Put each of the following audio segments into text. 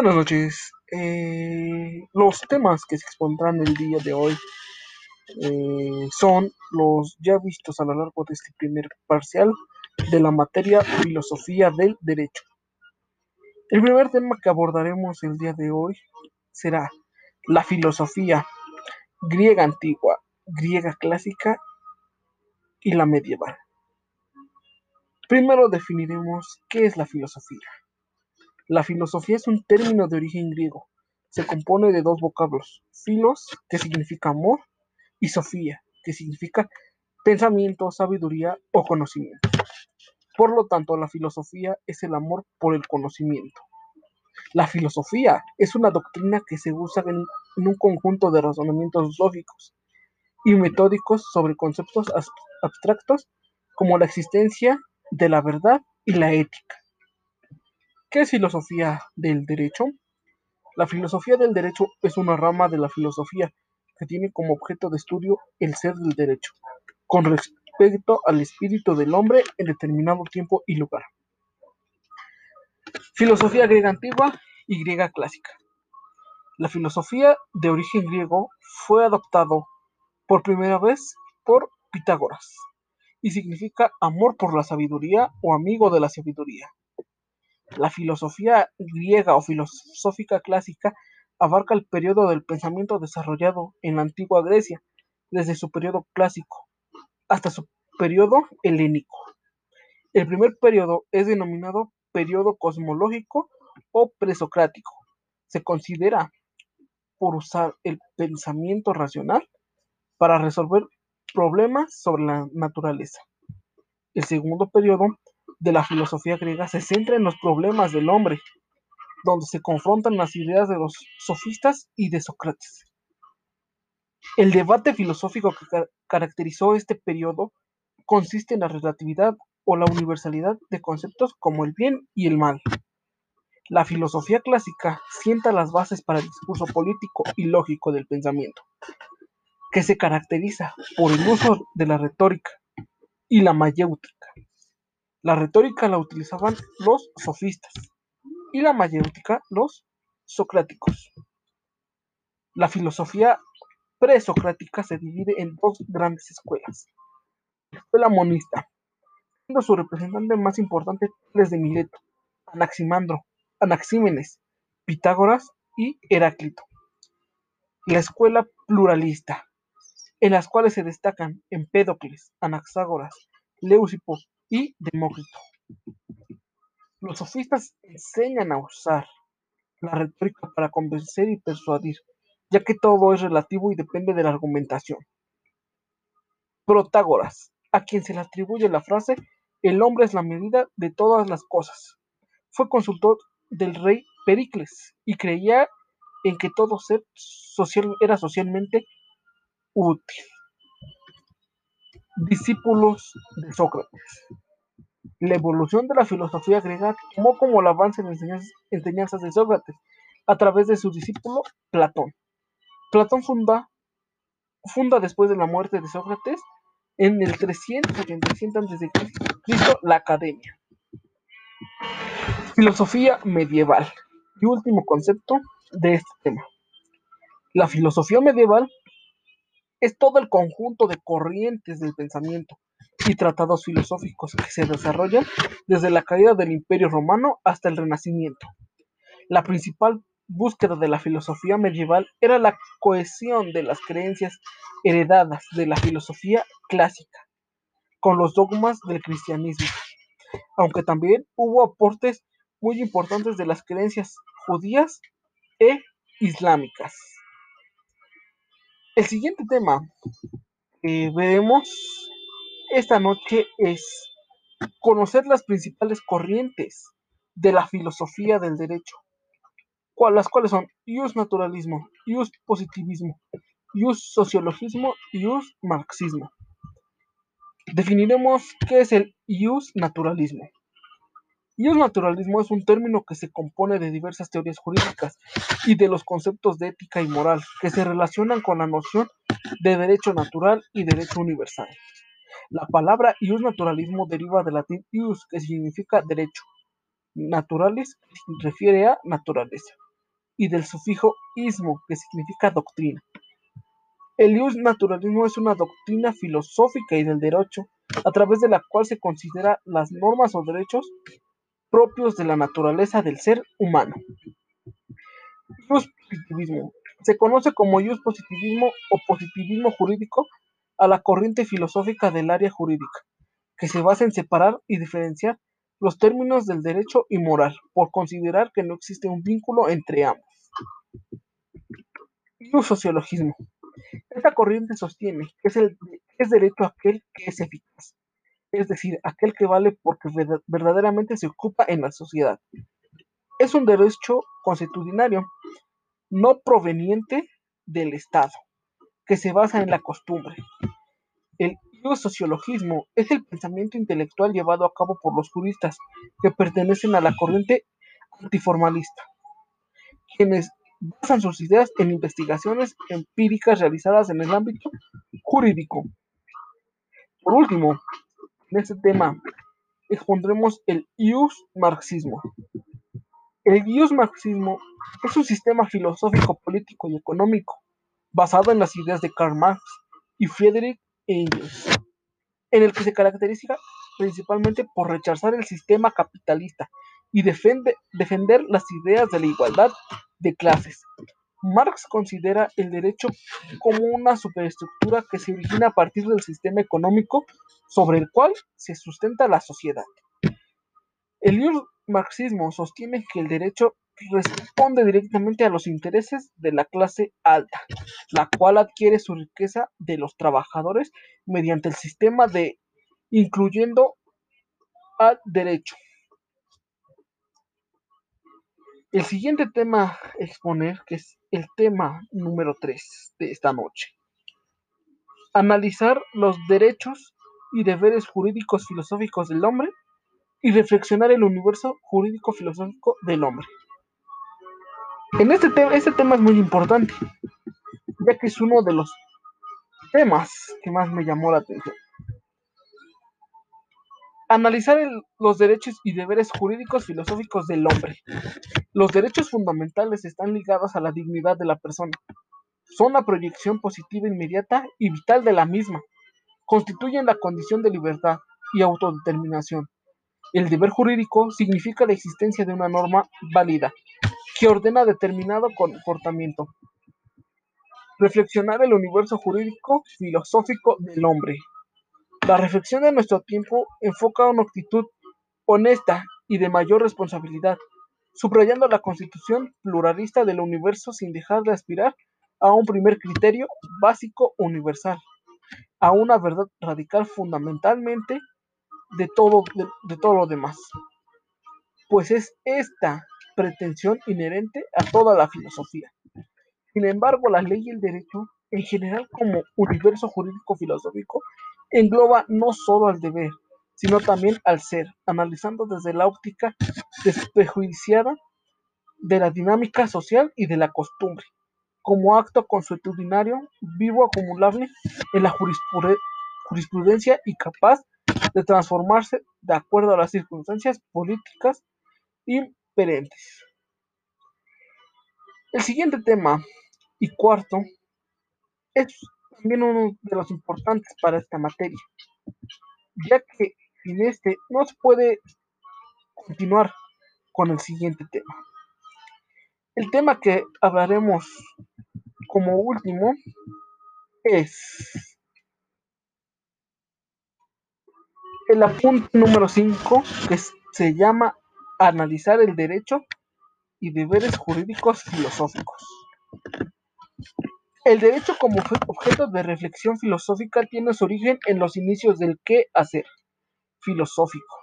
Buenas noches. Eh, los temas que se expondrán el día de hoy eh, son los ya vistos a lo largo de este primer parcial de la materia Filosofía del Derecho. El primer tema que abordaremos el día de hoy será la filosofía griega antigua, griega clásica y la medieval. Primero definiremos qué es la filosofía. La filosofía es un término de origen griego. Se compone de dos vocablos, filos, que significa amor, y sofía, que significa pensamiento, sabiduría o conocimiento. Por lo tanto, la filosofía es el amor por el conocimiento. La filosofía es una doctrina que se usa en, un conjunto de razonamientos lógicos y metódicos sobre conceptos abstractos como la existencia de la verdad y la ética. ¿Qué es filosofía del derecho? La filosofía del derecho es una rama de la filosofía que tiene como objeto de estudio el ser del derecho, con respecto al espíritu del hombre en determinado tiempo y lugar. Filosofía griega antigua y griega clásica. La filosofía de origen griego fue adoptado por primera vez por Pitágoras y significa amor por la sabiduría o amigo de la sabiduría. La filosofía griega o filosófica clásica abarca el periodo del pensamiento desarrollado en la antigua Grecia, desde su periodo clásico hasta su periodo helénico. El primer periodo es denominado periodo cosmológico o presocrático. Se considera por usar el pensamiento racional para resolver problemas sobre la naturaleza. El segundo periodo de la filosofía griega se centra en los problemas del hombre, donde se confrontan las ideas de los sofistas y de Sócrates. El debate filosófico que caracterizó este periodo consiste en la relatividad o la universalidad de conceptos como el bien y el mal. La filosofía clásica sienta las bases para el discurso político y lógico del pensamiento, que se caracteriza por el uso de la retórica y la mayéutica. La retórica la utilizaban los sofistas y la mayéutica los socráticos. La filosofía presocrática se divide en dos grandes escuelas. La escuela monista, siendo su representante más importante Tales de Mileto, Anaximandro, Anaxímenes, Pitágoras y Heráclito. La escuela pluralista, en las cuales se destacan Empédocles, Anaxágoras, Leucipo y Demócrito. Los sofistas enseñan a usar la retórica para convencer y persuadir, ya que todo es relativo y depende de la argumentación. Protágoras, a quien se le atribuye la frase el hombre es la medida de todas las cosas. Fue consultor del rey Pericles y creía en que todo ser social era socialmente útil discípulos de Sócrates. La evolución de la filosofía griega tomó como el avance en las enseñanzas de Sócrates a través de su discípulo Platón. Platón funda, funda después de la muerte de Sócrates en el 387 a.C. la Academia. Filosofía medieval y último concepto de este tema. La filosofía medieval es todo el conjunto de corrientes del pensamiento y tratados filosóficos que se desarrollan desde la caída del Imperio Romano hasta el Renacimiento. La principal búsqueda de la filosofía medieval era la cohesión de las creencias heredadas de la filosofía clásica con los dogmas del cristianismo, aunque también hubo aportes muy importantes de las creencias judías e islámicas. El siguiente tema que veremos esta noche es conocer las principales corrientes de la filosofía del derecho, las cuales son ius naturalismo, ius positivismo, ius sociologismo y ius marxismo. Definiremos qué es el ius naturalismo. Ius naturalismo es un término que se compone de diversas teorías jurídicas y de los conceptos de ética y moral que se relacionan con la noción de derecho natural y derecho universal. La palabra ius naturalismo deriva del latín ius, que significa derecho. Naturalis refiere a naturaleza. y del sufijo ismo, que significa doctrina. El ius naturalismo es una doctrina filosófica y del derecho, a través de la cual se considera las normas o derechos propios de la naturaleza del ser humano. Positivismo. Se conoce como ius positivismo o positivismo jurídico a la corriente filosófica del área jurídica, que se basa en separar y diferenciar los términos del derecho y moral, por considerar que no existe un vínculo entre ambos. Ius sociologismo. Esta corriente sostiene que es, el, es derecho aquel que es eficaz, es decir, aquel que vale porque verdaderamente se ocupa en la sociedad. Es un derecho constitucionario, no proveniente del Estado, que se basa en la costumbre. El sociologismo es el pensamiento intelectual llevado a cabo por los juristas que pertenecen a la corriente antiformalista, quienes basan sus ideas en investigaciones empíricas realizadas en el ámbito jurídico. Por último, en este tema expondremos el ius marxismo. El ius marxismo es un sistema filosófico, político y económico basado en las ideas de Karl Marx y Friedrich Engels, en el que se caracteriza principalmente por rechazar el sistema capitalista y defender las ideas de la igualdad de clases. Marx considera el derecho como una superestructura que se origina a partir del sistema económico sobre el cual se sustenta la sociedad. El marxismo sostiene que el derecho responde directamente a los intereses de la clase alta, la cual adquiere su riqueza de los trabajadores mediante el sistema de incluyendo al derecho. El siguiente tema a exponer, que es el tema número 3 de esta noche. Analizar los derechos y deberes jurídicos filosóficos del hombre y reflexionar el universo jurídico filosófico del hombre. En este, tema, este tema es muy importante, ya que es uno de los temas que más me llamó la atención. Analizar los derechos y deberes jurídicos filosóficos del hombre. Los derechos fundamentales están ligados a la dignidad de la persona. Son la proyección positiva inmediata y vital de la misma. Constituyen la condición de libertad y autodeterminación. El deber jurídico significa la existencia de una norma válida que ordena determinado comportamiento. Reflexionar el universo jurídico filosófico del hombre. La reflexión de nuestro tiempo enfoca una actitud honesta y de mayor responsabilidad, subrayando la constitución pluralista del universo sin dejar de aspirar a un primer criterio básico universal, a una verdad radical fundamentalmente de todo, de, todo lo demás. Pues es esta pretensión inherente a toda la filosofía. Sin embargo, la ley y el derecho, en general como universo jurídico filosófico, engloba no solo al deber, sino también al ser, analizando desde la óptica desprejuiciada de la dinámica social y de la costumbre, como acto consuetudinario, vivo acumulable en la jurisprudencia y capaz de transformarse de acuerdo a las circunstancias políticas imperentes. El siguiente tema y cuarto es también uno de los importantes para esta materia, ya que sin este no se puede continuar con el siguiente tema. El tema que hablaremos como último es el apunte número 5 que se llama analizar el derecho y deberes jurídicos filosóficos. El derecho como objeto de reflexión filosófica tiene su origen en los inicios del qué hacer filosófico.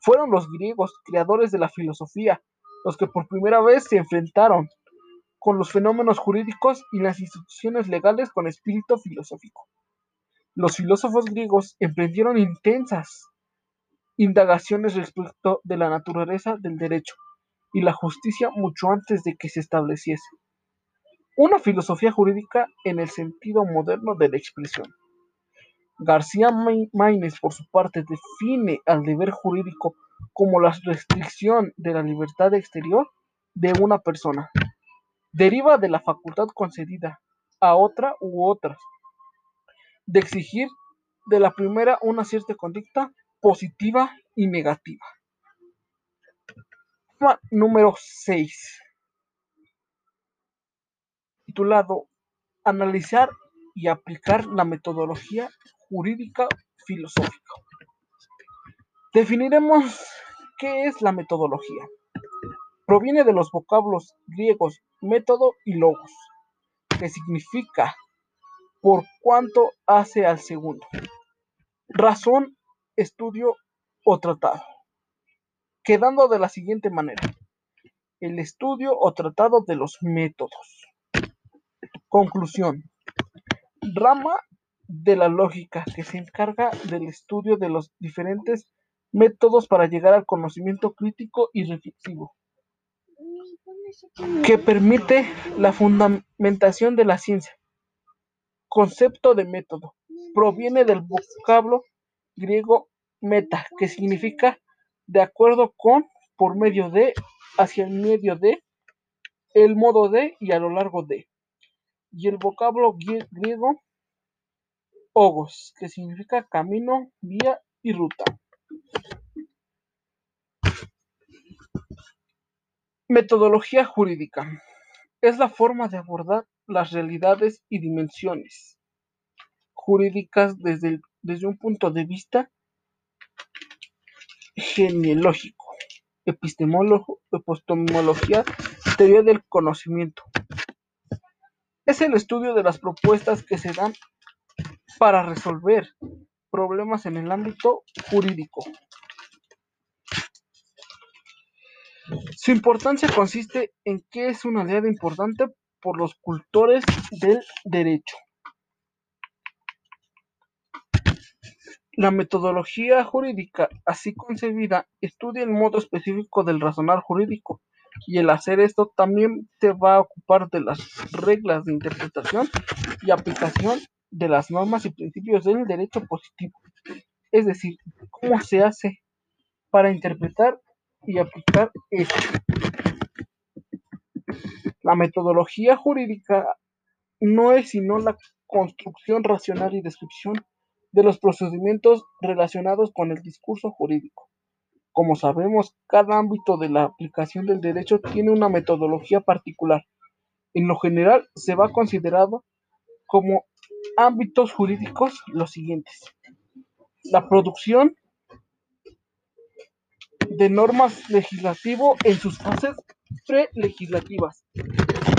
Fueron los griegos, creadores de la filosofía, los que por primera vez se enfrentaron con los fenómenos jurídicos y las instituciones legales con espíritu filosófico. Los filósofos griegos emprendieron intensas indagaciones respecto de la naturaleza del derecho y la justicia mucho antes de que se estableciese una filosofía jurídica en el sentido moderno de la expresión. García Maínez, por su parte, define al deber jurídico como la restricción de la libertad exterior de una persona, deriva de la facultad concedida a otra u otras de exigir de la primera una cierta conducta positiva y negativa. Número 6. Titulado Analizar y aplicar la metodología jurídica filosófica. Definiremos qué es la metodología. Proviene de los vocablos griegos método y logos, que significa por cuanto hace al segundo. Razón, estudio o tratado. Quedando de la siguiente manera. El estudio o tratado de los métodos. Conclusión. Rama de la lógica que se encarga del estudio de los diferentes métodos para llegar al conocimiento crítico y reflexivo, que permite la fundamentación de la ciencia. Concepto de método. Proviene del vocablo griego meta, que significa de acuerdo con, por medio de, hacia el medio de, el modo de y a lo largo de. Y el vocablo griego ogos, que significa camino, vía y ruta. Metodología jurídica. Es la forma de abordar las realidades y dimensiones jurídicas desde, desde un punto de vista genealógico, epistemología, teoría del conocimiento. Es el estudio de las propuestas que se dan para resolver problemas en el ámbito jurídico. Su importancia consiste en que es una aliada importante por los cultores del derecho. La metodología jurídica, así concebida, estudia el modo específico del razonar jurídico, y el hacer esto también se va a ocupar de las reglas de interpretación y aplicación de las normas y principios del derecho positivo. Es decir, cómo se hace para interpretar y aplicar esto. La metodología jurídica no es sino la construcción racional y descripción de los procedimientos relacionados con el discurso jurídico. Como sabemos, cada ámbito de la aplicación del derecho tiene una metodología particular. En lo general, se va considerado como ámbitos jurídicos los siguientes. La producción de normas legislativo en sus fases prelegislativas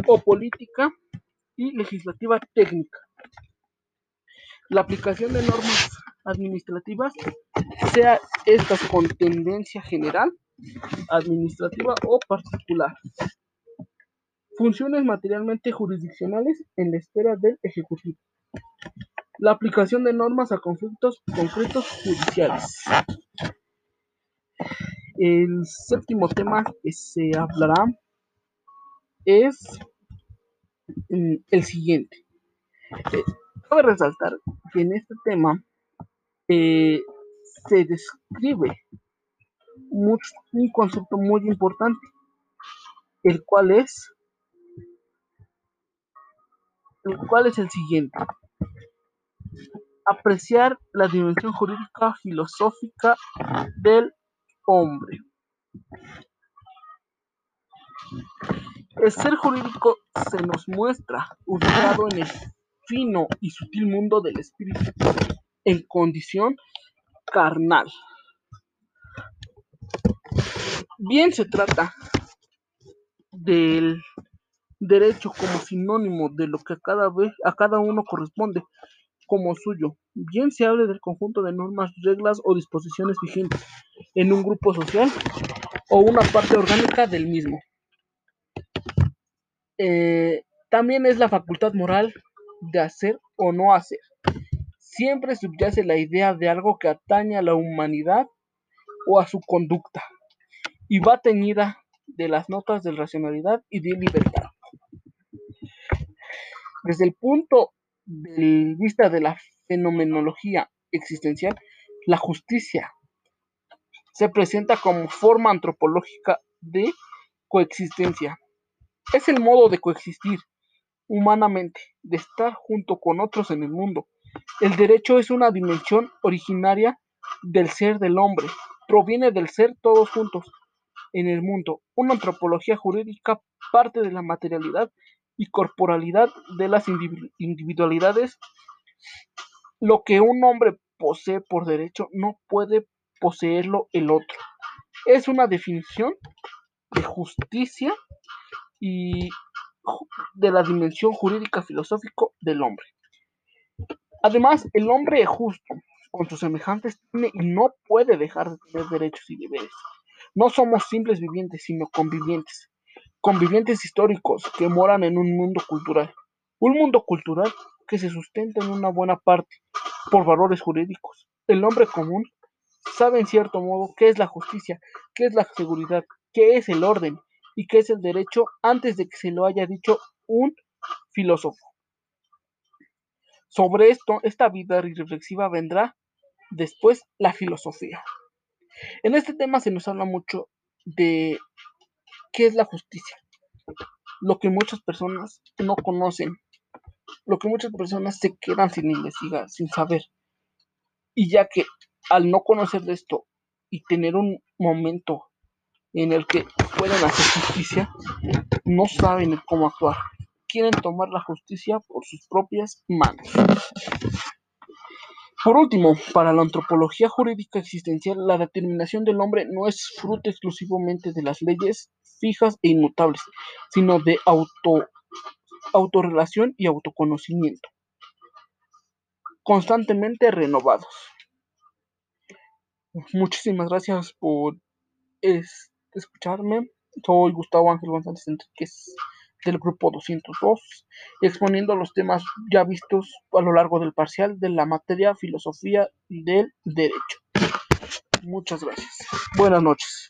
o política y legislativa técnica. La aplicación de normas administrativas, sea estas con tendencia general, administrativa o particular. Funciones materialmente jurisdiccionales en la esfera del Ejecutivo. La aplicación de normas a conflictos concretos judiciales. El séptimo tema que se hablará es mm, el siguiente. Eh, cabe resaltar que en este tema eh, se describe un concepto muy importante, el cual es el cual es el siguiente. Apreciar la dimensión jurídica filosófica del hombre. El ser jurídico se nos muestra ubicado en el fino y sutil mundo del espíritu, en condición carnal. Bien se trata del derecho como sinónimo de lo que a cada, vez, a cada uno corresponde como suyo, bien se hable del conjunto de normas, reglas o disposiciones vigentes en un grupo social o una parte orgánica del mismo. Eh, también es la facultad moral de hacer o no hacer. Siempre subyace la idea de algo que atañe a la humanidad o a su conducta y va teñida de las notas de racionalidad y de libertad. Desde el punto de vista de la fenomenología existencial, la justicia se presenta como forma antropológica de coexistencia Es el modo de coexistir humanamente, de estar junto con otros en el mundo. El derecho es una dimensión originaria del ser del hombre, proviene del ser todos juntos en el mundo. Una antropología jurídica parte de la materialidad y corporalidad de las individualidades. Lo que un hombre posee por derecho no puede poseerlo el otro. Es una definición de justicia y de la dimensión jurídica filosófico del hombre. Además, el hombre justo con sus semejantes tiene y no puede dejar de tener derechos y deberes. No somos simples vivientes, sino convivientes. Convivientes históricos que moran en un mundo cultural. Un mundo cultural que se sustenta en una buena parte por valores jurídicos. El hombre común sabe en cierto modo qué es la justicia, qué es la seguridad, qué es el orden y qué es el derecho antes de que se lo haya dicho un filósofo. Sobre esto, esta vida reflexiva vendrá después la filosofía. En este tema se nos habla mucho de qué es la justicia, lo que muchas personas no conocen, lo que muchas personas se quedan sin investigar, sin saber. Y ya que al no conocer de esto y tener un momento en el que pueden hacer justicia, no saben cómo actuar. Quieren tomar la justicia por sus propias manos. Por último, para la antropología jurídica existencial, la determinación del hombre no es fruto exclusivamente de las leyes fijas e inmutables, sino de auto, autorrelación y autoconocimiento, constantemente renovados. Muchísimas gracias por escucharme. Soy Gustavo Ángel González Enríquez del grupo 202, exponiendo los temas ya vistos a lo largo del parcial de la materia filosofía del derecho. Muchas gracias. Buenas noches.